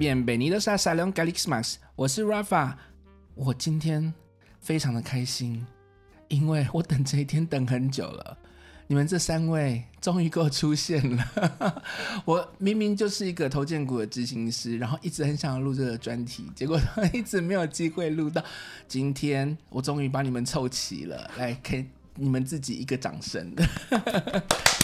Bienvenidos a Salón Calixmas。我是 Rafa。我今天非常的开心，因为我等这一天等很久了。你们这三位终于给我出现了。我明明就是一个头建股的执行师，然后一直很想要录这个专题，结果一直没有机会录到。今天我终于把你们凑齐了，来给你们自己一个掌声。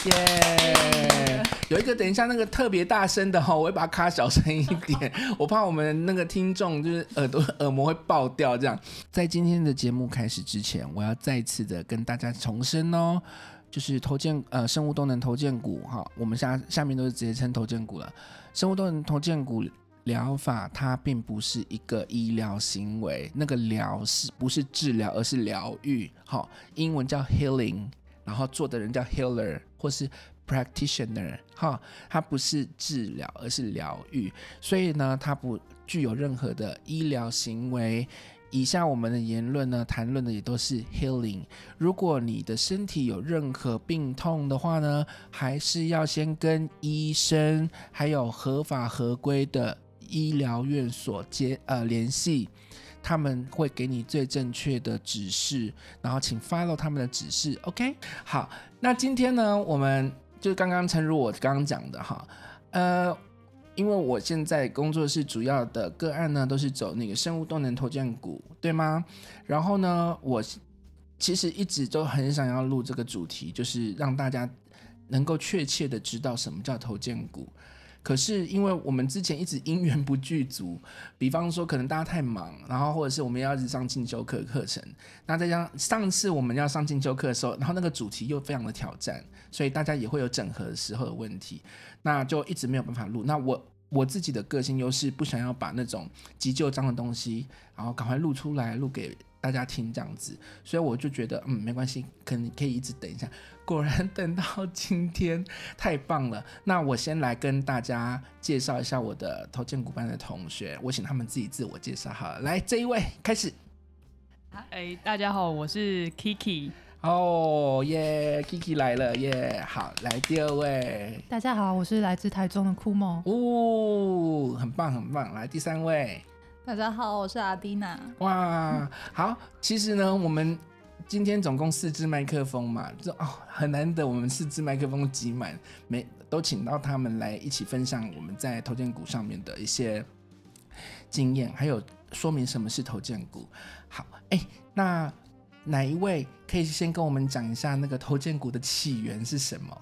耶、yeah！有一个等一下那个特别大声的哈，我会把它卡小声一点，我怕我们那个听众就是耳朵耳膜会爆掉。这样，在今天的节目开始之前，我要再次的跟大家重申哦，就是头荐呃生物动能头荐股哈，我们下下面都是直接称头荐股了。生物动能头荐骨疗法它并不是一个医疗行为，那个疗是不是治疗，而是疗愈。好，英文叫 healing。然后做的人叫 healer 或是 practitioner，哈，它不是治疗，而是疗愈，所以呢，它不具有任何的医疗行为。以下我们的言论呢，谈论的也都是 healing。如果你的身体有任何病痛的话呢，还是要先跟医生还有合法合规的医疗院所接呃联系。他们会给你最正确的指示，然后请 follow 他们的指示。OK，好，那今天呢，我们就刚刚诚如我刚刚讲的哈，呃，因为我现在工作室主要的个案呢，都是走那个生物动能头荐股，对吗？然后呢，我其实一直都很想要录这个主题，就是让大家能够确切的知道什么叫头荐股。可是因为我们之前一直因缘不具足，比方说可能大家太忙，然后或者是我们要一直上进修课课程，那再加上上次我们要上进修课的时候，然后那个主题又非常的挑战，所以大家也会有整合的时候的问题，那就一直没有办法录。那我我自己的个性又是不想要把那种急就章的东西，然后赶快录出来录给大家听这样子，所以我就觉得嗯没关系，可能可以一直等一下。果然等到今天，太棒了！那我先来跟大家介绍一下我的投建股班的同学，我请他们自己自我介绍好了。来，这一位开始。哎，大家好，我是 Kiki。哦耶，Kiki 来了耶！好，来第二位。大家好，我是来自台中的酷梦。哦，很棒很棒。来第三位。大家好，我是阿蒂娜。哇，好，其实呢，我们。今天总共四支麦克风嘛，这哦很难得，我们四支麦克风挤满，没都请到他们来一起分享我们在头荐骨上面的一些经验，还有说明什么是头荐骨。好，哎，那哪一位可以先跟我们讲一下那个头荐骨的起源是什么？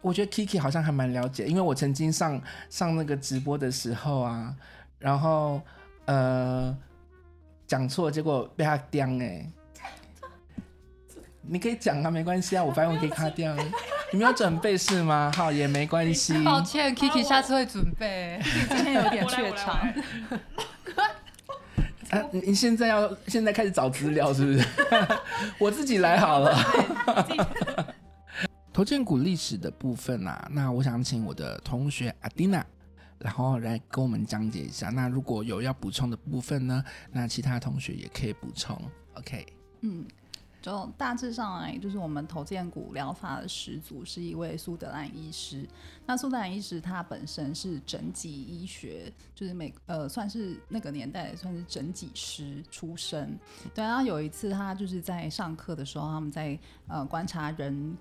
我觉得 Kiki 好像还蛮了解，因为我曾经上上那个直播的时候啊，然后呃讲错，结果被他叼哎。你可以讲啊，没关系啊，我发现我可以卡掉。你没有准备是吗？好，也没关系。抱歉，Kiki 下次会准备。今天有点怯场。啊，你现在要现在开始找资料是不是？我自己来好了。头荐 股历史的部分啊，那我想请我的同学阿蒂娜，然后来跟我们讲解一下。那如果有要补充的部分呢，那其他同学也可以补充。OK，嗯。就大致上来，就是我们头荐骨疗法的始祖是一位苏德兰医师。那苏德兰医师他本身是整脊医学，就是每呃算是那个年代算是整脊师出身。对，然后有一次他就是在上课的时候，他们在呃观察人。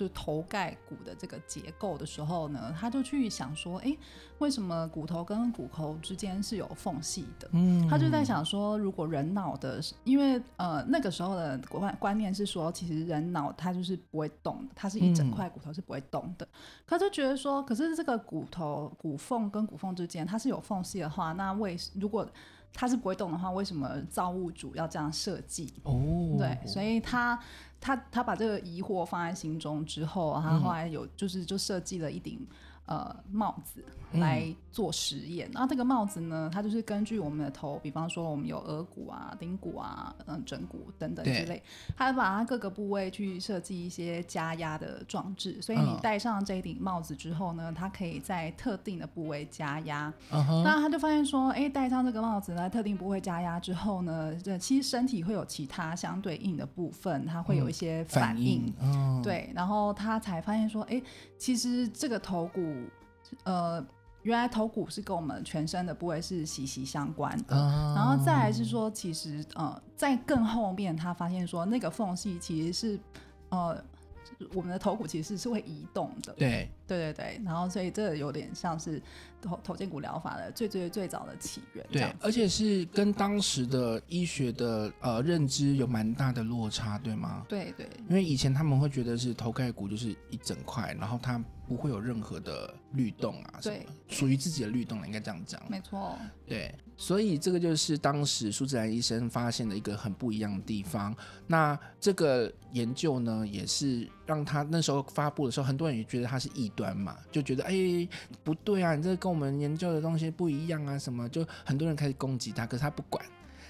就头盖骨的这个结构的时候呢，他就去想说，哎，为什么骨头跟骨头之间是有缝隙的？嗯，他就在想说，如果人脑的，因为呃那个时候的观观念是说，其实人脑它就是不会动的，它是一整块骨头是不会动的。他、嗯、就觉得说，可是这个骨头骨缝跟骨缝之间它是有缝隙的话，那为如果它是不会动的话，为什么造物主要这样设计？哦，对，所以他他他把这个疑惑放在心中之后，他后来有就是就设计了一顶。呃，帽子来做实验。那、嗯、这个帽子呢，它就是根据我们的头，比方说我们有额骨啊、顶骨啊、嗯、枕骨等等之类，它把它各个部位去设计一些加压的装置。所以你戴上这一顶帽子之后呢，它可以在特定的部位加压。Uh-huh. 那他就发现说，哎、欸，戴上这个帽子在特定部位加压之后呢，这其实身体会有其他相对应的部分，它会有一些反应。嗯、反应对，然后他才发现说，哎、欸，其实这个头骨。呃，原来头骨是跟我们全身的部位是息息相关的，嗯、然后再来是说，其实呃，在更后面他发现说，那个缝隙其实是呃。我们的头骨其实是会移动的，对对对对，然后所以这有点像是头头肩骨疗法的最最最早的起源，对，而且是跟当时的医学的呃认知有蛮大的落差，对吗？对对，因为以前他们会觉得是头盖骨就是一整块，然后它不会有任何的律动啊，对，属于自己的律动了，应该这样讲，没错，对。所以这个就是当时苏子然医生发现的一个很不一样的地方。那这个研究呢，也是让他那时候发布的时候，很多人也觉得他是异端嘛，就觉得哎不对啊，你这跟我们研究的东西不一样啊，什么就很多人开始攻击他，可是他不管，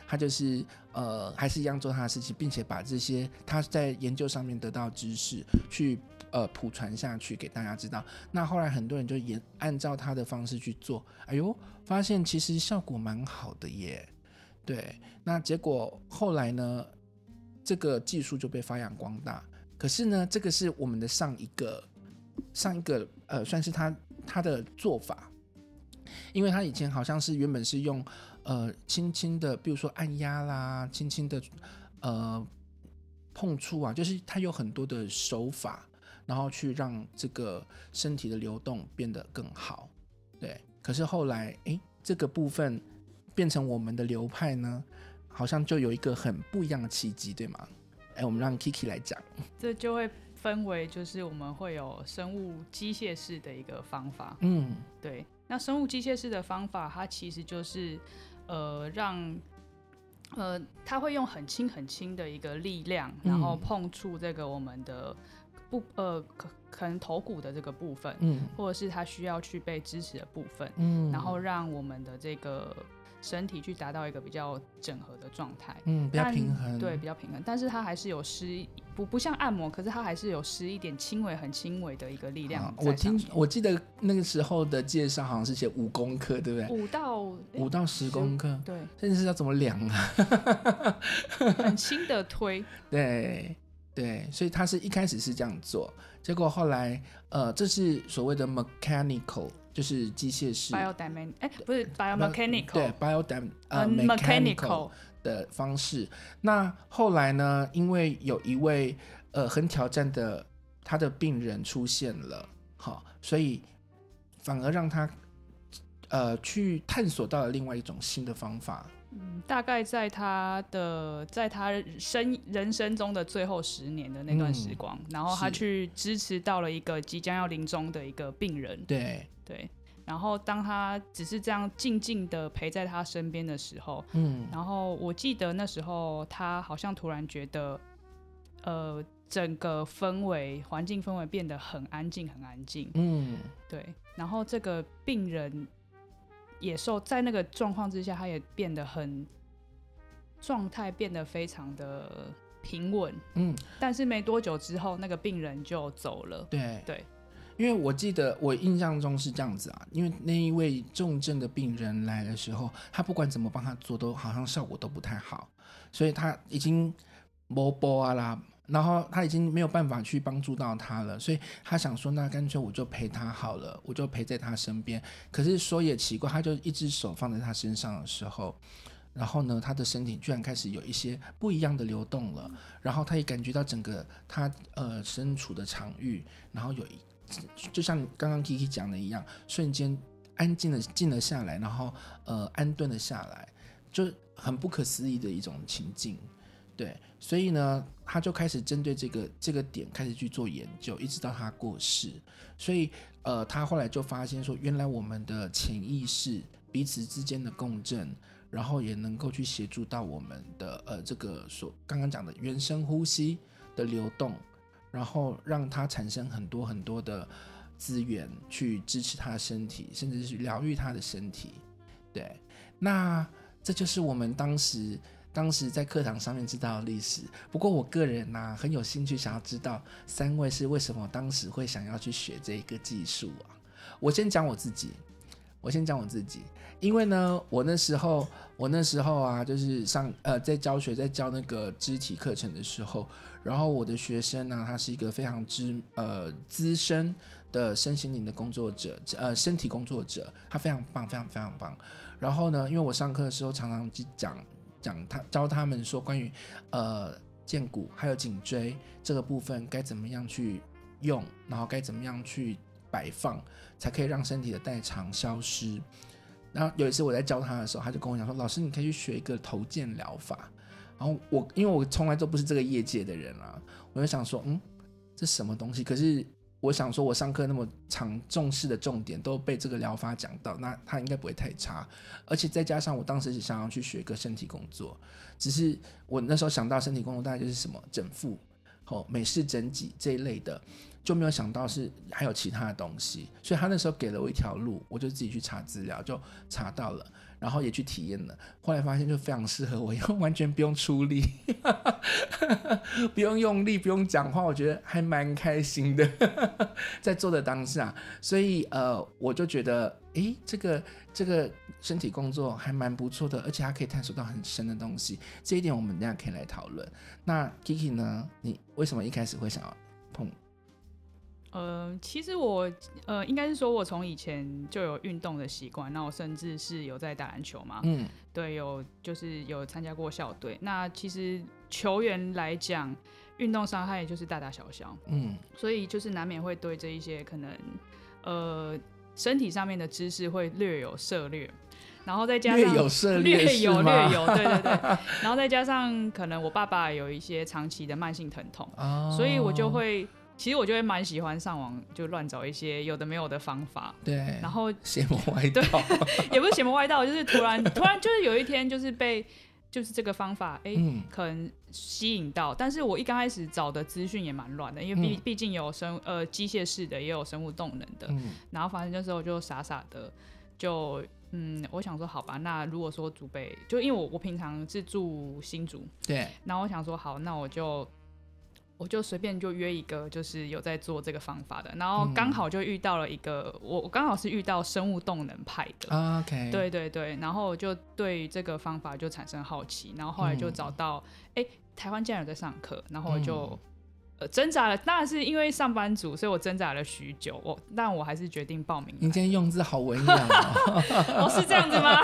他就是呃还是一样做他的事情，并且把这些他在研究上面得到知识去。呃，普传下去给大家知道。那后来很多人就也按照他的方式去做，哎呦，发现其实效果蛮好的耶。对，那结果后来呢，这个技术就被发扬光大。可是呢，这个是我们的上一个上一个呃，算是他他的做法，因为他以前好像是原本是用呃轻轻的，比如说按压啦，轻轻的呃碰触啊，就是他有很多的手法。然后去让这个身体的流动变得更好，对。可是后来，诶，这个部分变成我们的流派呢，好像就有一个很不一样的契机，对吗？诶，我们让 Kiki 来讲。这就会分为，就是我们会有生物机械式的一个方法，嗯，对。那生物机械式的方法，它其实就是，呃，让，呃，它会用很轻很轻的一个力量，然后碰触这个我们的。不，呃，可可能头骨的这个部分，嗯，或者是它需要去被支持的部分，嗯，然后让我们的这个身体去达到一个比较整合的状态，嗯，比较平衡，对，比较平衡，但是它还是有施不不像按摩，可是它还是有施一点轻微、很轻微的一个力量。我听我记得那个时候的介绍好像是写五公克，对不对？五到五到十公克，对，甚至是要怎么量啊？很轻的推，对。对，所以他是一开始是这样做，结果后来，呃，这是所谓的 mechanical，就是机械式。biodynamic，哎，不是 biomechanical，对，biodynamic，呃，mechanical 的方式。那后来呢，因为有一位呃很挑战的他的病人出现了，好，所以反而让他呃去探索到了另外一种新的方法。嗯，大概在他的在他生人生中的最后十年的那段时光，嗯，然后他去支持到了一个即将要临终的一个病人。对对，然后当他只是这样静静的陪在他身边的时候，嗯，然后我记得那时候他好像突然觉得，呃，整个氛围环境氛围变得很安静，很安静。嗯，对，然后这个病人。野兽在那个状况之下，他也变得很状态变得非常的平稳，嗯，但是没多久之后，那个病人就走了。对对，因为我记得我印象中是这样子啊，因为那一位重症的病人来的时候，他不管怎么帮他做，都好像效果都不太好，所以他已经摸波啊啦。然后他已经没有办法去帮助到他了，所以他想说，那干脆我就陪他好了，我就陪在他身边。可是说也奇怪，他就一只手放在他身上的时候，然后呢，他的身体居然开始有一些不一样的流动了。然后他也感觉到整个他呃身处的场域，然后有一就像刚刚 Kiki 讲的一样，瞬间安静的静了下来，然后呃安顿了下来，就很不可思议的一种情境。对，所以呢，他就开始针对这个这个点开始去做研究，一直到他过世。所以，呃，他后来就发现说，原来我们的潜意识彼此之间的共振，然后也能够去协助到我们的呃这个所刚刚讲的原生呼吸的流动，然后让他产生很多很多的资源去支持他的身体，甚至是疗愈他的身体。对，那这就是我们当时当时在课堂上面知道的历史。不过我个人呢、很有兴趣想要知道三位是为什么当时会想要去学这一个技术啊？我先讲我自己，我先讲我自己，因为呢，我那时候我那时候啊，就是上呃在教学在教那个肢体课程的时候，然后我的学生呢、他是一个非常资呃资深的身心灵的工作者，呃身体工作者，他非常棒，非常非常棒。然后呢，因为我上课的时候常常去讲讲他教他们说关于呃荐骨还有颈椎这个部分该怎么样去用，然后该怎么样去。摆放才可以让身体的代偿消失。然后有一次我在教他的时候，他就跟我讲说：“老师，你可以去学一个头肩疗法。”然后我因为我从来都不是这个业界的人啊，我就想说：“嗯，这什么东西？”可是我想说，我上课那么长重视的重点都被这个疗法讲到，那他应该不会太差。而且再加上我当时是想要去学一个身体工作，只是我那时候想到身体工作大概就是什么整复、哦美式整脊这一类的。就没有想到是还有其他的东西，所以他那时候给了我一条路，我就自己去查资料，就查到了，然后也去体验了。后来发现就非常适合我，因为完全不用出力，不用用力，不用讲话，我觉得还蛮开心的，在做的当下。所以呃，我就觉得，诶，这个这个身体工作还蛮不错的，而且还可以探索到很深的东西。这一点我们等下可以来讨论。那 Kiki 呢？你为什么一开始会想要碰？呃，其实我呃，应该是说，我从以前就有运动的习惯，那我甚至是有在打篮球嘛，嗯，对，有就是有参加过校队。那其实球员来讲，运动伤害就是大大小小，嗯，所以就是难免会对这一些可能呃身体上面的知识会略有涉略，然后再加上略有略有略有，对对对，然后再加上可能我爸爸有一些长期的慢性疼痛，哦，所以我就会。其实我就会蛮喜欢上网，就乱找一些有的没有的方法。对，然后邪魔歪道，也不是邪魔歪道，就是突然突然就是有一天就是被就是这个方法哎、嗯、可能吸引到，但是我一刚开始找的资讯也蛮乱的，因为毕、嗯、毕竟有生呃机械式的，也有生物动能的。嗯、然后反正那时候就傻傻的就嗯，我想说好吧，那如果说祖辈就因为我我平常是住新竹，对，然后我想说好，那我就。我就随便就约一个，就是有在做这个方法的，然后刚好就遇到了一个，嗯、我刚好是遇到生物动能派的、啊、，OK，对对对，然后就对这个方法就产生好奇，然后后来就找到，哎、嗯欸，台湾竟然有在上课，然后我就。挣扎了，当然是因为上班族，所以我挣扎了许久。我，但我还是决定报名。你今天用字好文雅哦，哦，是这样子吗？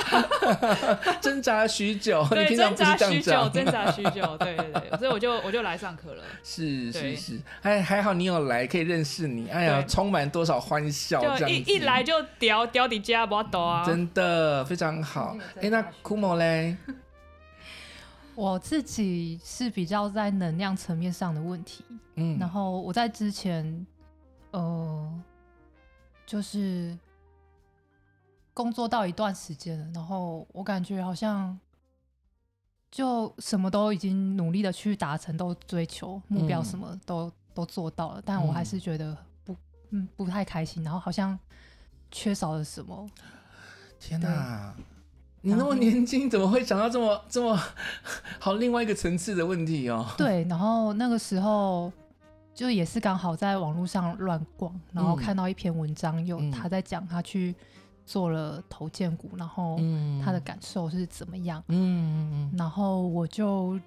挣扎许久，对，挣扎许久，挣扎许久，对对对，所以我就我就来上课了。是是是，还还好你有来，可以认识你。哎呀，充满多少欢笑，这样一一来就屌屌的家不多啊，真的非常好。哎，那 Kumo 嘞？我自己是比较在能量层面上的问题，嗯，然后我在之前，呃，就是工作到一段时间了，然后我感觉好像就什么都已经努力的去达成，都追求目标，什么都、嗯、都做到了，但我还是觉得不，嗯，不太开心，然后好像缺少了什么。天哪！你那么年轻，怎么会想到这么这么 好另外一个层次的问题哦？对，然后那个时候就也是刚好在网络上乱逛，然后看到一篇文章，有他在讲他去做了头肩骨，然后他的感受是怎么样？嗯，然后我就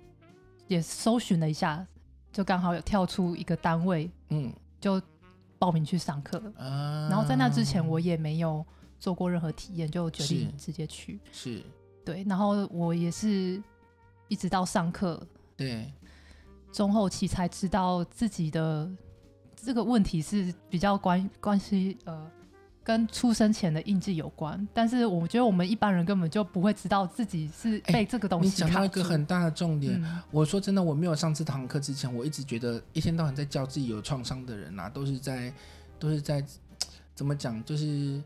也搜寻了一下，就刚好有跳出一个单位，嗯，就报名去上课。然后在那之前我也没有。做过任何体验就决定直接去，是，是对。然后我也是一直到上课，对，中后期才知道自己的这个问题是比较关关系呃，跟出生前的印记有关。但是我觉得我们一般人根本就不会知道自己是被这个东西。你讲到一个很大的重点，嗯、我说真的，我没有上这堂课之前，我一直觉得一天到晚在教自己有创伤的人啊，都是在都是在怎么讲，就是。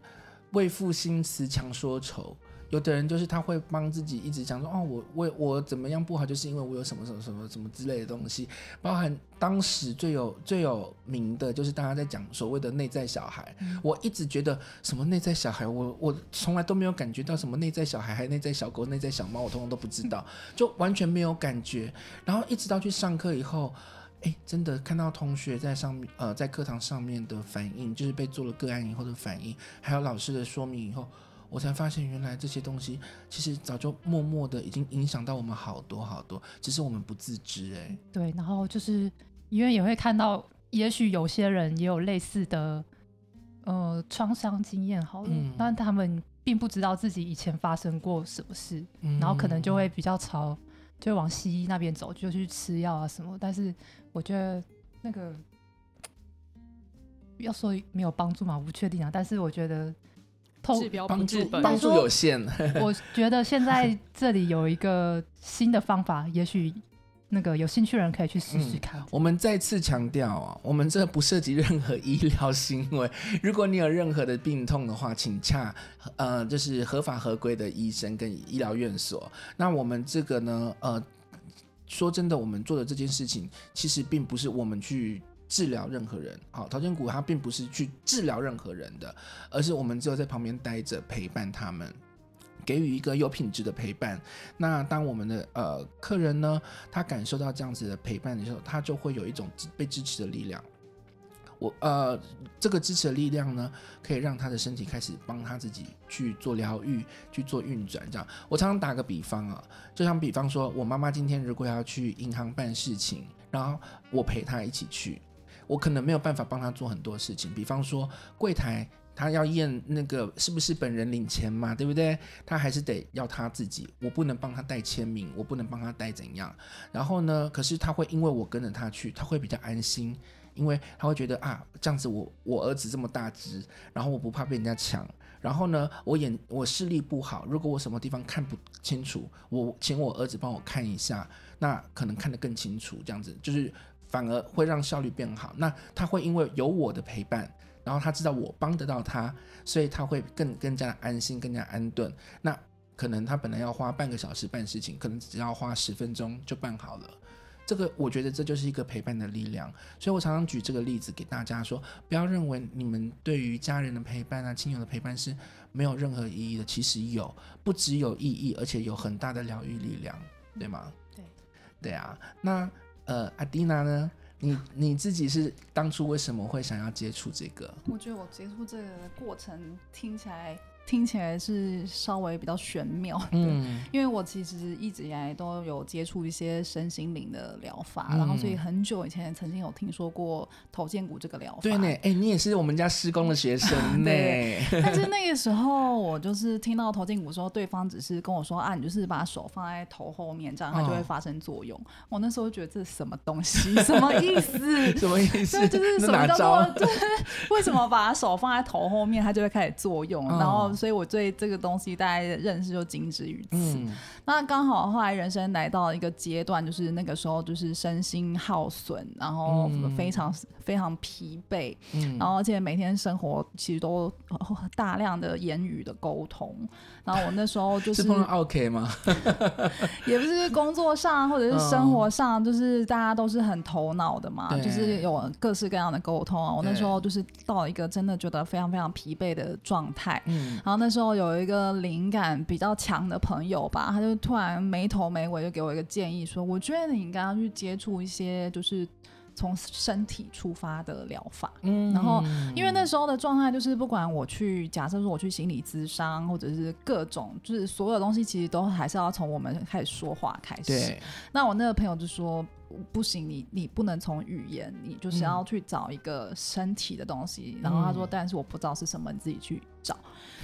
为赋新词强说愁，有的人就是他会帮自己一直讲说，哦，我我我怎么样不好，就是因为我有什么什么什么什么之类的东西，包含当时最有最有名的就是大家在讲所谓的内在小孩，嗯、我一直觉得什么内在小孩，我我从来都没有感觉到什么内在小孩，还内在小狗、内在小猫，我通通都不知道，就完全没有感觉，然后一直到去上课以后。哎，真的看到同学在上面，呃，在课堂上面的反应，就是被做了个案以后的反应，还有老师的说明以后，我才发现原来这些东西其实早就默默的已经影响到我们好多好多，只是我们不自知。哎，对，然后就是因为也会看到，也许有些人也有类似的，呃，创伤经验，好了，嗯、但他们并不知道自己以前发生过什么事，嗯、然后可能就会比较朝。就往西医那边走，就去吃药啊什么。但是我觉得那个要说没有帮助嘛，我不确定啊。但是我觉得透帮助帮助有限。我觉得现在这里有一个新的方法，也许。那个有兴趣的人可以去试试看。嗯。我们再次强调啊，我们这不涉及任何医疗行为。如果你有任何的病痛的话，请洽呃，就是合法合规的医生跟医疗院所。那我们这个呢，呃，说真的，我们做的这件事情其实并不是我们去治疗任何人。好，陶建谷他并不是去治疗任何人的，而是我们只有在旁边待着陪伴他们。给予一个有品质的陪伴。那当我们的呃客人呢，他感受到这样子的陪伴的时候，他就会有一种被支持的力量。我呃，这个支持的力量呢，可以让他的身体开始帮他自己去做疗愈，去做运转。这样，我常常打个比方啊，就像比方说，我妈妈今天如果要去银行办事情，然后我陪她一起去，我可能没有办法帮她做很多事情，比方说柜台。他要验那个是不是本人领钱嘛，对不对？他还是得要他自己，我不能帮他带签名，我不能帮他带怎样。然后呢，可是他会因为我跟着他去，他会比较安心，因为他会觉得啊，这样子我我儿子这么大只，然后我不怕被人家抢。然后呢，我眼我视力不好，如果我什么地方看不清楚，我请我儿子帮我看一下，那可能看得更清楚。这样子就是反而会让效率变好。那他会因为有我的陪伴。然后他知道我帮得到他，所以他会更更加的安心，更加安顿。那可能他本来要花半个小时办事情，可能只要花十分钟就办好了。这个我觉得这就是一个陪伴的力量。所以我常常举这个例子给大家说，不要认为你们对于家人的陪伴啊、亲友的陪伴是没有任何意义的，其实有，不只有意义，而且有很大的疗愈力量，对吗？对，对啊。那呃，阿蒂娜呢？你你自己是当初为什么会想要接触这个？我觉得我接触这个过程听起来。听起来是稍微比较玄妙，嗯，因为我其实一直以来都有接触一些身心灵的疗法，嗯、然后所以很久以前曾经有听说过头肩骨这个疗法。对呢，哎、欸，你也是我们家施工的学生 呢。对。但是 那个时候我就是听到头肩骨说，对方只是跟我说啊，你就是把手放在头后面，这样它就会发生作用。哦、我那时候觉得这是什么东西？什么意思？什么意思？就是什么叫做？就是为什么把手放在头后面，它就会开始作用？哦、然后。所以我对这个东西大概认识就仅止于此。嗯、那刚好后来人生来到一个阶段，就是那个时候就是身心耗损，然后非常、嗯、非常疲惫，嗯、然后而且每天生活其实都大量的言语的沟通。然后我那时候就是，是碰到 OK 吗？也不是工作上或者是生活上，就是大家都是很头脑的嘛，嗯、就是有各式各样的沟通啊。我那时候就是到了一个真的觉得非常非常疲惫的状态。嗯。然后那时候有一个灵感比较强的朋友吧，他就突然没头没尾就给我一个建议，说：“我觉得你应该要去接触一些就是。”从身体出发的疗法，嗯，然后因为那时候的状态就是，不管我去，假设说我去心理咨商，或者是各种，就是所有东西，其实都还是要从我们开始说话开始。对。那我那个朋友就说，不行，你你不能从语言，你就是要去找一个身体的东西。嗯、然后他说，但是我不知道是什么，你自己去找。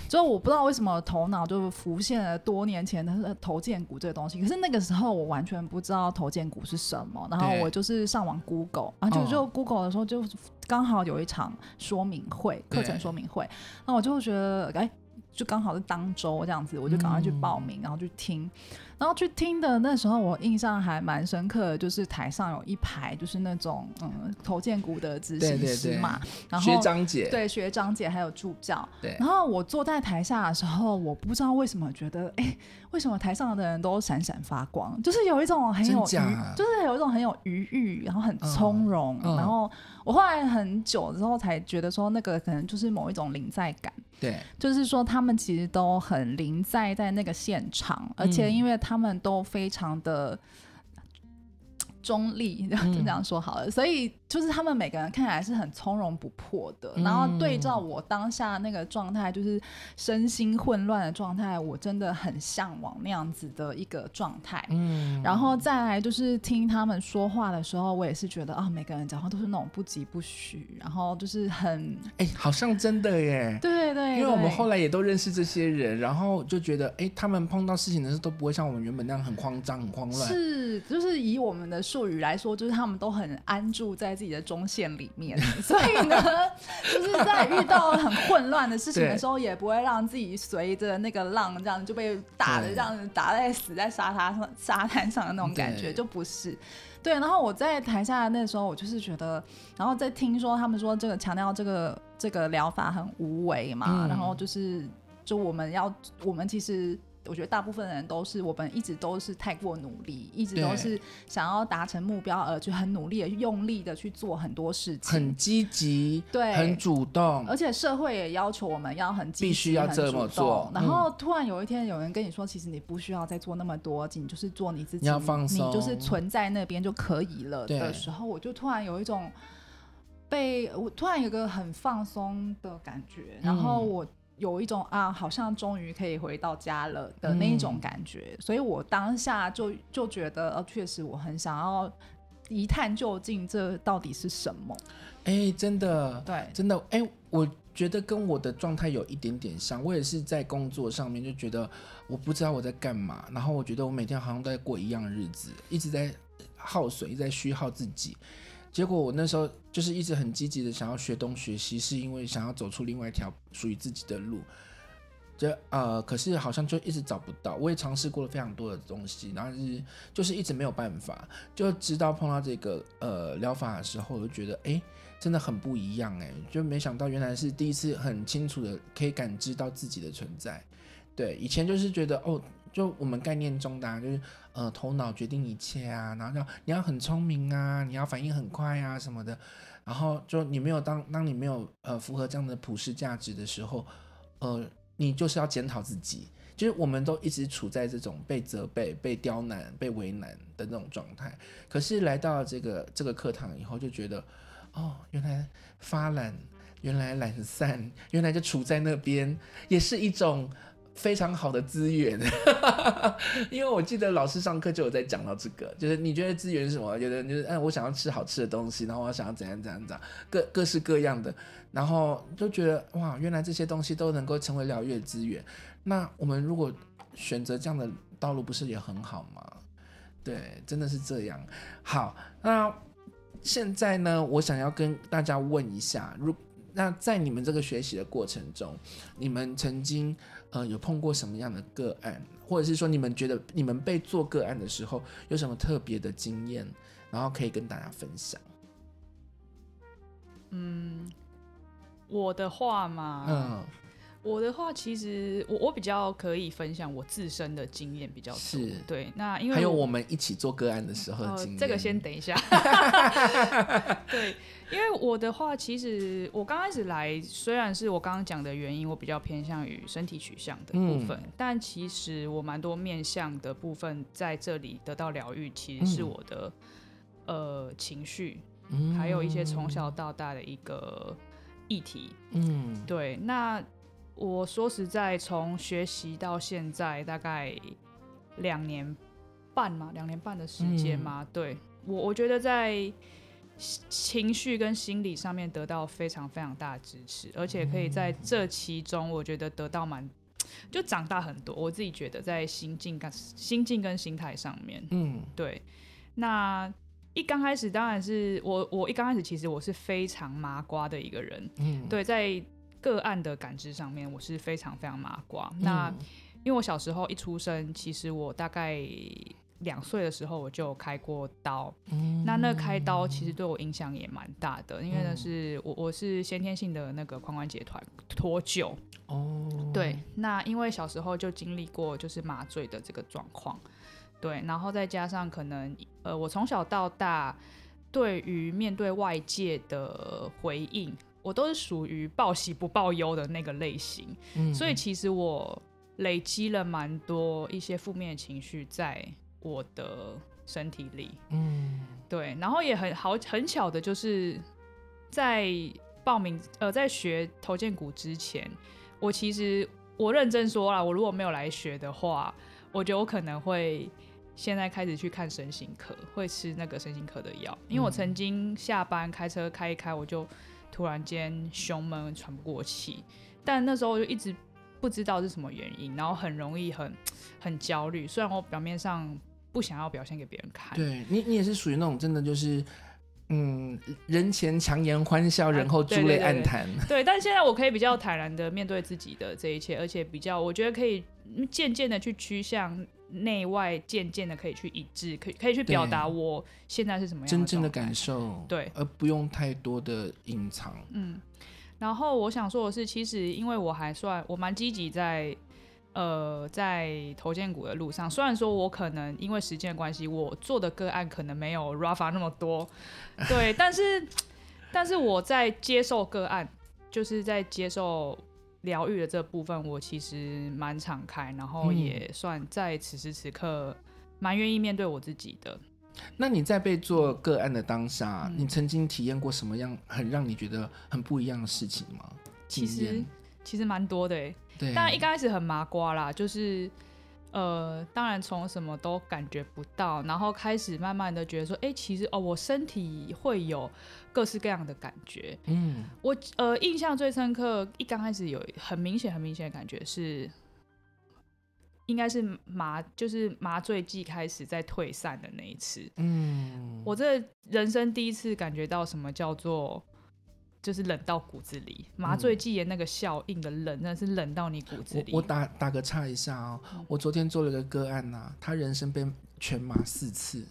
所以我不知道为什么头脑就浮现了多年前的头肩骨这个东西，可是那个时候我完全不知道头肩骨是什么，然后我就是上网 Google，然后就就 Google 的时候就刚好有一场说明会，课程说明会，那我就觉得哎。就刚好是当周这样子，我就赶快去报名，然后去听。然后去听的那时候，我印象还蛮深刻的，就是台上有一排就是那种嗯头建股的执行师嘛，然后学长姐对学长姐还有助教，对。然后我坐在台下的时候，我不知道为什么觉得，哎，为什么台上的人都闪闪发光？就是有一种很有余，就是有一种很有余裕，然后很从容。嗯嗯、然后我后来很久之后才觉得说，那个可能就是某一种临在感。对，就是说他们其实都很临在在那个现场，而且因为他们都非常的。中立，就这样说好了。嗯、所以就是他们每个人看起来是很从容不迫的，嗯、然后对照我当下那个状态，就是身心混乱的状态，我真的很向往那样子的一个状态。嗯，然后再来就是听他们说话的时候，我也是觉得啊，每个人讲话都是那种不疾不徐，然后就是很哎、欸，好像真的耶。对，对对，因为我们后来也都认识这些人，然后就觉得哎、欸，他们碰到事情的时候都不会像我们原本那样很慌张、很慌乱。是，就是以我们的。术语来说，就是他们都很安住在自己的中线里面，所以呢，就是在遇到很混乱的事情的时候，也不会让自己随着那个浪这样就被打的这样子打在死在沙滩上沙滩上的那种感觉，就不是。对，然后我在台下的那时候，我就是觉得，然后在听说他们说这个强调这个这个疗法很无为嘛，然后就是就我们要我们其实。我觉得大部分人都是我们一直都是太过努力，一直都是想要达成目标，而去很努力的、用力的去做很多事情，很积极，对，很主动。而且社会也要求我们要很积极，必须要这么做。然后突然有一天有人跟你说，其实你不需要再做那么多，你就是做你自己，你要放松，你就是存在那边就可以了的时候，我就突然有一种被我突然有个很放松的感觉，然后我。有一种啊，好像终于可以回到家了的那一种感觉，嗯、所以我当下就就觉得，呃，确实我很想要一探究竟，这到底是什么？哎、欸，真的，对，真的，哎、欸，我觉得跟我的状态有一点点像，我也是在工作上面就觉得我不知道我在干嘛，然后我觉得我每天好像都在过一样的日子，一直在耗水，一直在虚耗自己。结果我那时候就是一直很积极的想要学东学西，是因为想要走出另外一条属于自己的路。就呃，可是好像就一直找不到。我也尝试过了非常多的东西，然后是就是一直没有办法。就直到碰到这个呃疗法的时候，我就觉得哎、真的很不一样哎、就没想到原来是第一次很清楚的可以感知到自己的存在。对，以前就是觉得哦。就我们概念中的、啊，就是呃头脑决定一切啊，然后要你要很聪明啊，你要反应很快啊什么的，然后就你没有当当你没有呃符合这样的普世价值的时候，呃你就是要检讨自己，就是我们都一直处在这种被责备、被刁难、被为难的那种状态。可是来到这个这个课堂以后，就觉得哦，原来发懒，原来懒散，原来就处在那边，也是一种。非常好的资源，因为我记得老师上课就有在讲到这个，就是你觉得资源是什么？有的人就是，哎，我想要吃好吃的东西，然后我想要怎样怎样怎样，各各式各样的，然后就觉得哇，原来这些东西都能够成为疗愈的资源。那我们如果选择这样的道路，不是也很好吗？对，真的是这样。好，那现在呢，我想要跟大家问一下，如那在你们这个学习的过程中，你们曾经。呃，有碰过什么样的个案，或者是说你们觉得你们被做个案的时候有什么特别的经验，然后可以跟大家分享？嗯，我的话嘛，嗯，我的话其实我我比较可以分享我自身的经验比较多，是对。那因为还有我们一起做个案的时候的经验，呃，这个先等一下，对。因为我的话，其实我刚开始来，虽然是我刚刚讲的原因，我比较偏向于身体取向的部分，嗯、但其实我蛮多面向的部分在这里得到疗愈，其实是我的、嗯、呃情绪，嗯、还有一些从小到大的一个议题。嗯，对。那我说实在，从学习到现在大概两年半嘛，两年半的时间嘛，嗯、对我我觉得在。情绪跟心理上面得到非常非常大的支持，而且可以在这其中，我觉得得到蛮就长大很多。我自己觉得在心境跟心境跟心态上面，嗯，对。那一刚开始当然是我，我一刚开始其实我是非常麻瓜的一个人，嗯，对，在个案的感知上面，我是非常非常麻瓜。嗯、那因为我小时候一出生，其实我大概两岁的时候我就开过刀。嗯、那那开刀其实对我影响也蛮大的，因为呢是我我是先天性的那个髋关节团脱臼。哦，对，那因为小时候就经历过就是麻醉的这个状况，对，然后再加上可能呃我从小到大对于面对外界的回应，我都是属于报喜不报忧的那个类型，嗯，所以其实我累积了蛮多一些负面的情绪在我的身体里，嗯，对，然后也很好很巧的就是在报名呃在学头肩骨之前。我其实我认真说了，我如果没有来学的话，我觉得我可能会现在开始去看身心科，会吃那个身心科的药，因为我曾经下班开车开一开，我就突然间胸闷喘不过气，但那时候我就一直不知道是什么原因，然后很容易很很焦虑，虽然我表面上不想要表现给别人看。对你，你也是属于那种真的就是。嗯，人前强颜欢笑，人后珠泪暗谈。对，但现在我可以比较坦然的面对自己的这一切，而且比较，我觉得可以渐渐的去趋向内外，渐渐的可以去一致，可以可以去表达我现在是什么样的真正的感受，对，而不用太多的隐藏。嗯，然后我想说的是，其实因为我还算我蛮积极在。呃，在头建股的路上，虽然说我可能因为时间的关系，我做的个案可能没有 Rafa 那么多，对，但是，但是我在接受个案，就是在接受疗愈的这部分，我其实蛮敞开，然后也算在此时此刻蛮愿意面对我自己的。那你在被做个案的当下，嗯、你曾经体验过什么样很让你觉得很不一样的事情吗？其实，其实蛮多的诶。当然一开始很麻瓜啦，就是呃，当然从什么都感觉不到，然后开始慢慢的觉得说，哎、欸，其实哦，我身体会有各式各样的感觉。嗯，我呃印象最深刻，一刚开始有很明显、很明显的感觉是，应该是麻，就是麻醉剂开始在退散的那一次。嗯，我这人生第一次感觉到什么叫做。就是冷到骨子里，麻醉剂的那个效应的冷，那、嗯、是冷到你骨子里。我，我打打个岔一下哦，嗯、我昨天做了个个案呐、啊，他人生被全麻四次。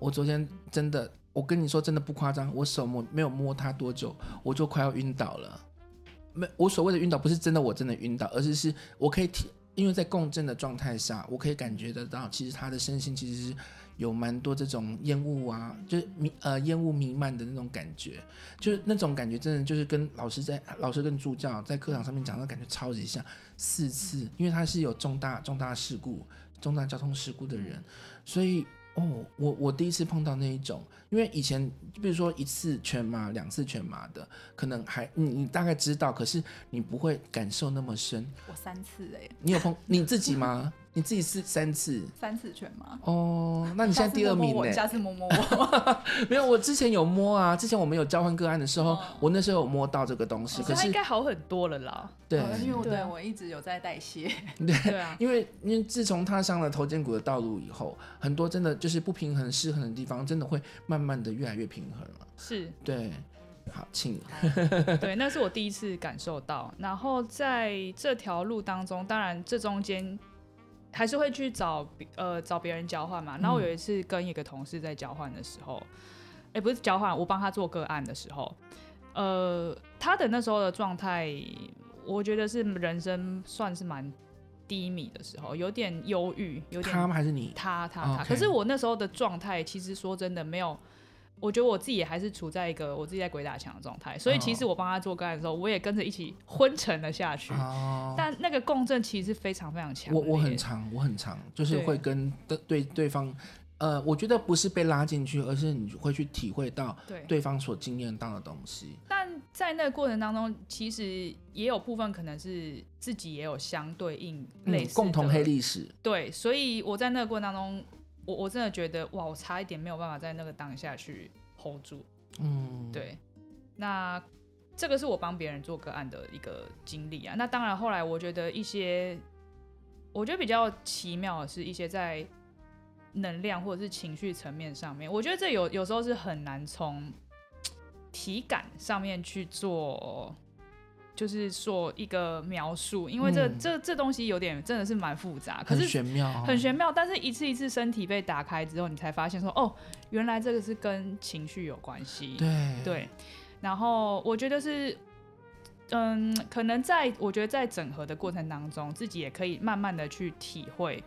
我昨天真的，我跟你说真的不夸张，我手摸没有摸他多久，我就快要晕倒了。没，我所谓的晕倒不是真的我真的晕倒，而是是我可以体，因为在共振的状态下，我可以感觉得到，其实他的身心其实是。有蛮多这种烟雾啊，就是弥呃烟雾弥漫的那种感觉，就是那种感觉真的就是跟老师在老师跟助教在课堂上面讲的感觉超级像。四次，因为他是有重大重大事故、重大交通事故的人，所以哦，我我第一次碰到那一种，因为以前比如说一次全麻、两次全麻的，可能还你你大概知道，可是你不会感受那么深。我三次哎，你有碰你自己吗？你自己是三次，三次全麻哦，那你现在第二名呢？下次摸摸我，没有，我之前有摸啊，之前我们有交换个案的时候，我那时候有摸到这个东西，可是应该好很多了啦。对，因为我对我一直有在代谢。对啊，因为因为自从踏上了头肩骨的道路以后，很多真的就是不平衡、失衡的地方，真的会慢慢的越来越平衡了。是，对，好，请。对，那是我第一次感受到。然后在这条路当中，当然这中间。还是会去找呃找别人交换嘛，然后我有一次跟一个同事在交换的时候，哎、嗯，不是交换，我帮他做个案的时候，呃，他的那时候的状态，我觉得是人生算是蛮低迷的时候，有点忧郁，有点他吗？还是你？他他他，可是我那时候的状态，其实说真的没有。我觉得我自己也还是处在一个我自己在鬼打墙的状态，所以其实我帮他做个案的时候，我也跟着一起昏沉了下去。哦、但那个共振其实非常非常强。我我很长，我很长，就是会跟对对对方，呃，我觉得不是被拉进去，而是你会去体会到对方所经验到的东西。但在那个过程当中，其实也有部分可能是自己也有相对应类似、嗯、共同黑历史。对，所以我在那个过程当中。我我真的觉得哇，我差一点没有办法在那个当下去 hold 住。嗯，对。那这个是我帮别人做个案的一个经历啊。那当然，后来我觉得一些，我觉得比较奇妙的是一些在能量或者是情绪层面上面，我觉得这有有时候是很难从 体感上面去做就是说一个描述，因为这、嗯、这这东西有点真的是蛮复杂，可是很玄妙、哦，很玄妙。但是一次一次身体被打开之后，你才发现说，哦，原来这个是跟情绪有关系。对对。然后我觉得是，嗯，可能在我觉得在整合的过程当中，自己也可以慢慢的去体会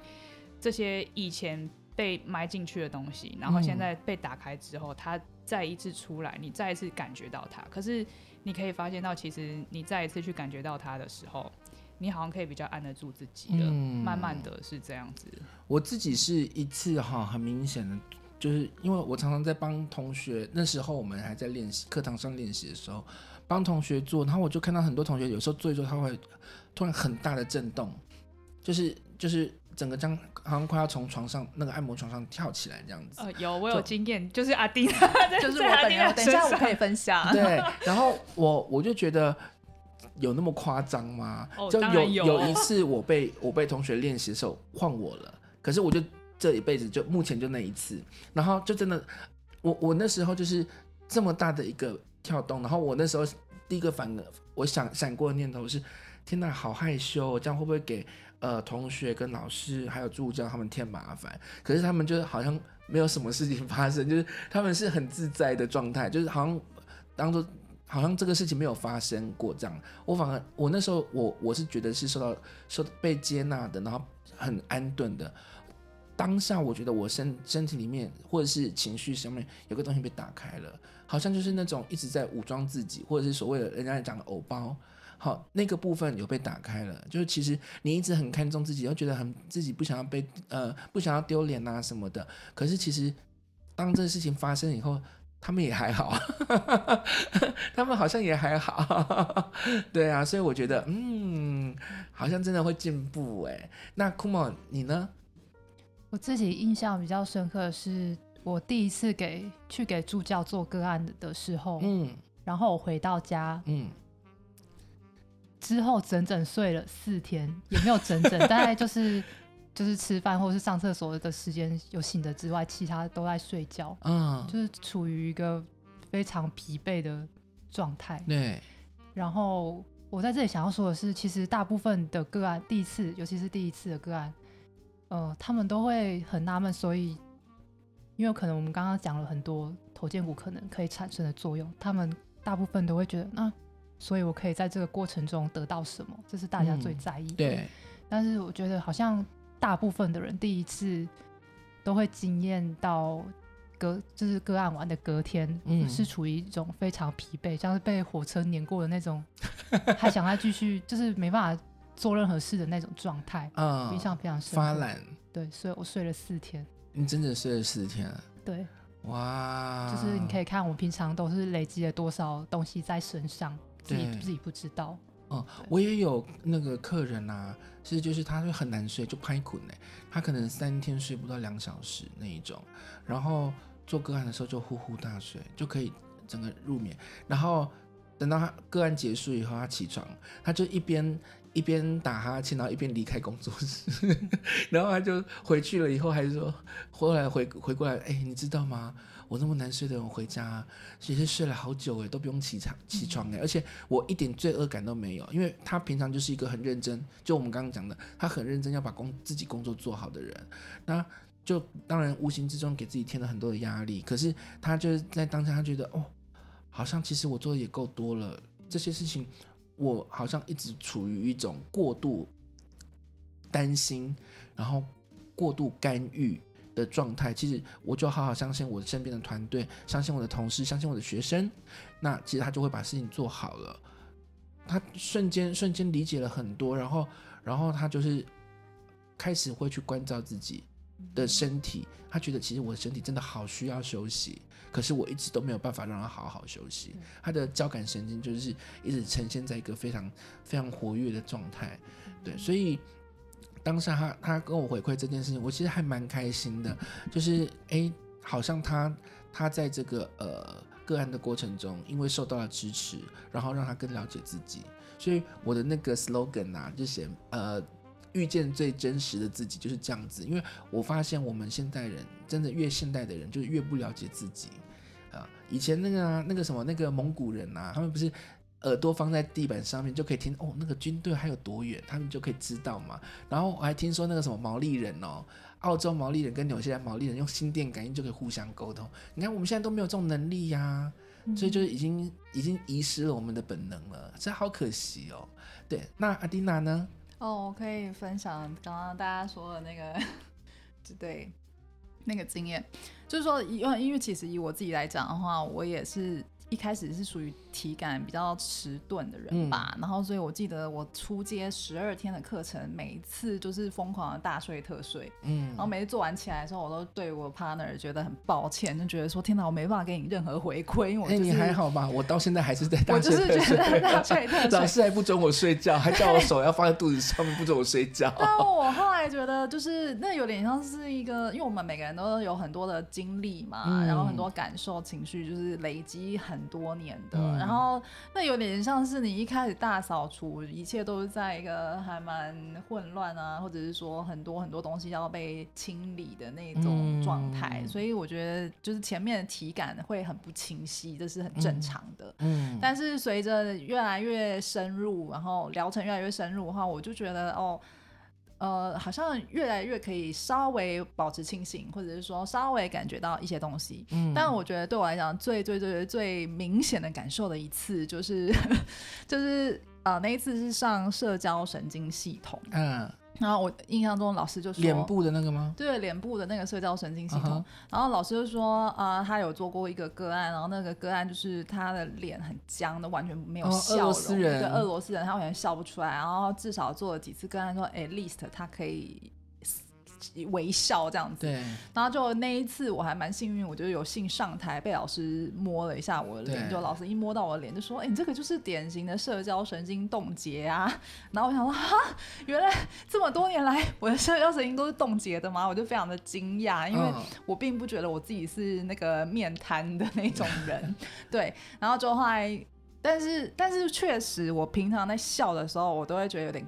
这些以前被埋进去的东西，然后现在被打开之后，它再一次出来，你再一次感觉到它。可是。你可以发现到，其实你再一次去感觉到它的时候，你好像可以比较按得住自己的。嗯、慢慢的是这样子。我自己是一次哈，很明显的，就是因为我常常在帮同学，那时候我们还在练习课堂上练习的时候，帮同学做，然后我就看到很多同学有时候做一做，他会突然很大的震动，就是就是。整个这样好像快要从床上那个按摩床上跳起来这样子。呃，有我有经验，就，是阿丁，就是我本人。等一下我可以分享。对，然后我我就觉得有那么夸张吗？哦、就有有，有一次我被我被同学练习的时候换我了，可是我就这一辈子就目前就那一次，然后就真的我我那时候就是这么大的一个跳动，然后我那时候第一个反应，我想闪过的念头是：天哪，好害羞，这样会不会给？呃，同学跟老师还有助教他们添麻烦，可是他们就是好像没有什么事情发生，就是他们是很自在的状态，就是好像当做好像这个事情没有发生过这样。我反而我那时候我我是觉得是受到受被接纳的，然后很安顿的。当下我觉得我身身体里面或者是情绪上面有个东西被打开了，好像就是那种一直在武装自己，或者是所谓的人家讲的偶包。好，那个部分有被打开了，就是其实你一直很看重自己，又觉得很自己不想要被呃不想要丢脸啊什么的。可是其实当这个事情发生以后，他们也还好，他们好像也还好，对啊，所以我觉得嗯，好像真的会进步哎。那 Kumo 你呢？我自己印象比较深刻的是我第一次给去给助教做个案的时候，嗯，然后我回到家，嗯。之后整整睡了四天，也没有整整，大概就是就是吃饭或是上厕所的时间有醒的之外，其他都在睡觉，嗯，就是处于一个非常疲惫的状态。对。然后我在这里想要说的是，其实大部分的个案，第一次，尤其是第一次的个案，呃，他们都会很纳闷，所以因为可能我们刚刚讲了很多头肩骨可能可以产生的作用，他们大部分都会觉得那。所以我可以在这个过程中得到什么？这是大家最在意的。嗯、对，但是我觉得好像大部分的人第一次都会惊艳到隔就是个案完的隔天，嗯，是处于一种非常疲惫，像是被火车碾过的那种，还想再继续，就是没办法做任何事的那种状态。嗯，印象非常深。发懒。对，所以我睡了四天。你真的睡了四天啊？对。哇。就是你可以看我平常都是累积了多少东西在身上。自己自己不知道。嗯，我也有那个客人啊，其实就是他会很难睡，就拍捆呢。他可能三天睡不到两小时那一种，然后做个案的时候就呼呼大睡，就可以整个入眠。然后等到他个案结束以后，他起床，他就一边一边打哈欠，然后一边离开工作室，然后他就回去了以后，还是说后来回回过来，哎，你知道吗？我那么难睡的人回家，其实睡了好久诶，都不用起床起床诶，而且我一点罪恶感都没有，因为他平常就是一个很认真，就我们刚刚讲的，他很认真要把工自己工作做好的人，那就当然无形之中给自己添了很多的压力，可是他就是在当下他觉得哦，好像其实我做的也够多了，这些事情我好像一直处于一种过度担心，然后过度干预。的状态，其实我就好好相信我身边的团队，相信我的同事，相信我的学生，那其实他就会把事情做好了。他瞬间瞬间理解了很多，然后然后他就是开始会去关照自己的身体。他觉得其实我的身体真的好需要休息，可是我一直都没有办法让他好好休息。他的交感神经就是一直呈现在一个非常非常活跃的状态，对，所以。当下他他跟我回馈这件事情，我其实还蛮开心的，就是哎、好像他他在这个呃个案的过程中，因为受到了支持，然后让他更了解自己，所以我的那个 slogan 啊，就写呃遇见最真实的自己就是这样子，因为我发现我们现代人真的越现代的人，就越不了解自己。啊。以前那个、那个什么那个蒙古人啊，他们不是耳朵放在地板上面，就可以听哦，那个军队还有多远，他们就可以知道嘛。然后我还听说那个什么毛利人哦，澳洲毛利人跟纽西兰毛利人用心电感应就可以互相沟通。你看我们现在都没有这种能力呀、啊，所以就已经已经遗失了我们的本能了，这好可惜哦。对，那阿蒂娜呢？哦，我可以分享刚刚大家说的那个，对，那个经验，就是说，因为因为其实以我自己来讲的话，我也是。一开始是属于体感比较迟钝的人吧，嗯、然后所以我记得我出街十二天的课程，每一次就是疯狂的大睡特睡，嗯，然后每次做完起来的时候，我都对我 partner 觉得很抱歉，就觉得说天哪，我没办法给你任何回馈，因为我、就是欸、你还好吧？我到现在还是在大 睡特睡，我就是觉得大睡特睡，老师还不准我睡觉，还叫我手要放在肚子上面，不准我睡觉。但我后来觉得就是那有点像是一个，因为我们每个人都有很多的经历嘛，嗯、然后很多感受情绪，就是累积很。很多年的，嗯、然后那有点像是你一开始大扫除，一切都是在一个还蛮混乱啊，或者是说很多很多东西要被清理的那种状态，嗯、所以我觉得就是前面的体感会很不清晰，这是很正常的。嗯，但是随着越来越深入，然后疗程越来越深入的话，我就觉得哦。呃，好像越来越可以稍微保持清醒，或者是说稍微感觉到一些东西。嗯，但我觉得对我来讲，最最最最明显的感受的一次，就是 就是呃，那一次是上社交神经系统。嗯。然后我印象中老师就说脸部的那个吗？对，脸部的那个社交神经系统。Uh huh. 然后老师就说啊、呃，他有做过一个个案，然后那个个案就是他的脸很僵的，完全没有笑容。俄罗斯人，对，俄罗斯人，他完全笑不出来。然后至少做了几次个案，说 at least 他可以。微笑这样子，对。然后就那一次我还蛮幸运，我就有幸上台被老师摸了一下我的脸，就老师一摸到我的脸就说：“哎、欸，你这个就是典型的社交神经冻结啊。”然后我想说：“哈，原来这么多年来我的社交神经都是冻结的吗？”我就非常的惊讶，因为我并不觉得我自己是那个面瘫的那种人。对。然后就后来，但是但是确实，我平常在笑的时候，我都会觉得有点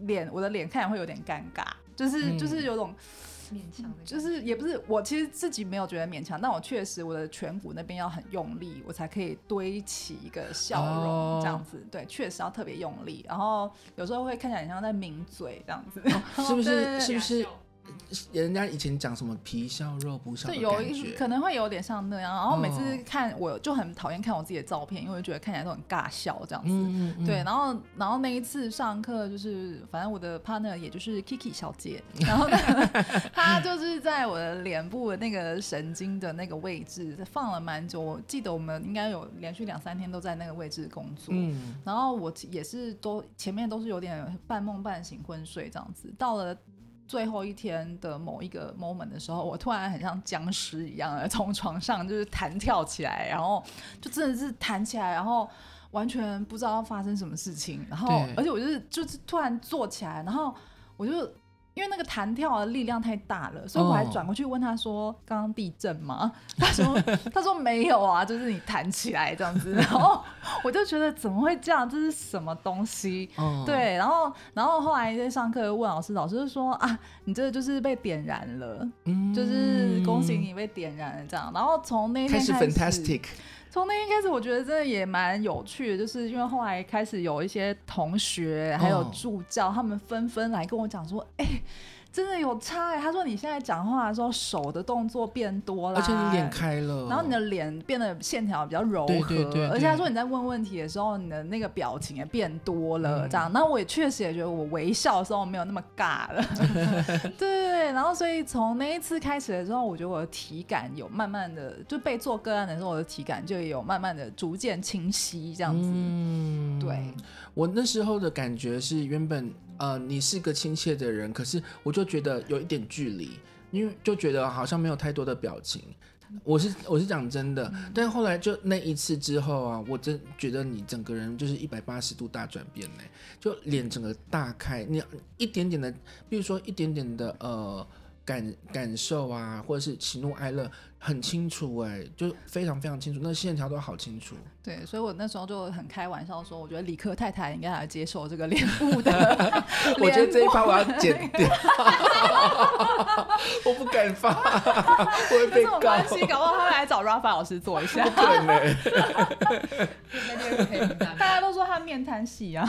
脸，我的脸看起来会有点尴尬。就是就是有种勉强，就是也不是我其实自己没有觉得勉强，但我确实我的颧骨那边要很用力，我才可以堆起一个笑容这样子。对，确实要特别用力，然后有时候会看起来很像在抿嘴这样子，是不是？是不是？人家以前讲什么皮笑肉不笑，对，有一可能会有点像那样。然后每次看我就很讨厌看我自己的照片，因为我觉得看起来都很尬笑这样子。嗯嗯、对，然后然后那一次上课就是，反正我的 partner 也就是 Kiki 小姐，然后呢，她就是在我的脸部的那个神经的那个位置放了蛮久。我记得我们应该有连续两三天都在那个位置工作。嗯、然后我也是都前面都是有点半梦半醒昏睡这样子，到了。最后一天的某一个 moment 的时候，我突然很像僵尸一样的 从床上就是弹跳起来，然后就真的是弹起来，然后完全不知道发生什么事情，然后而且我就是就是突然坐起来，然后我就。因为那个弹跳的力量太大了，所以我还转过去问他说：“刚刚地震吗？”他说：“ 他说没有啊，就是你弹起来这样子。”然后我就觉得怎么会这样？这是什么东西？对，然后然后后来在上课问老师，老师就说：“啊，你这个就是被点燃了，就是恭喜你被点燃了这样。”然后从那天开始。开始 fantastic 从那天开始，我觉得真的也蛮有趣的，就是因为后来开始有一些同学还有助教，哦、他们纷纷来跟我讲说：“哎、欸。”真的有差哎！他说你现在讲话的时候手的动作变多了，而且你脸开了，然后你的脸变得线条比较柔和，对对对对，而且他说你在问问题的时候，你的那个表情也变多了，这样。那、嗯、我也确实也觉得我微笑的时候没有那么尬了，对 对对。然后所以从那一次开始的时候，我觉得我的体感有慢慢的就被做个案的时候，我的体感就有慢慢的逐渐清晰，这样子。嗯，对。我那时候的感觉是原本。呃，你是个亲切的人，可是我就觉得有一点距离，因为就觉得好像没有太多的表情。我是我是讲真的，嗯、但后来就那一次之后啊，我真觉得你整个人就是一百八十度大转变呢，就脸整个大开，你一点点的，比如说一点点的呃感感受啊，或者是喜怒哀乐很清楚哎，就非常非常清楚，那线条都好清楚。对，所以我那时候就很开玩笑说，我觉得理科太太应该来接受这个脸部的。我觉得这一趴我要剪掉 我不敢发，我会被告。没关系，搞不好他会来找 Rafa 老师做一下。不可能。大家都说他面瘫戏啊。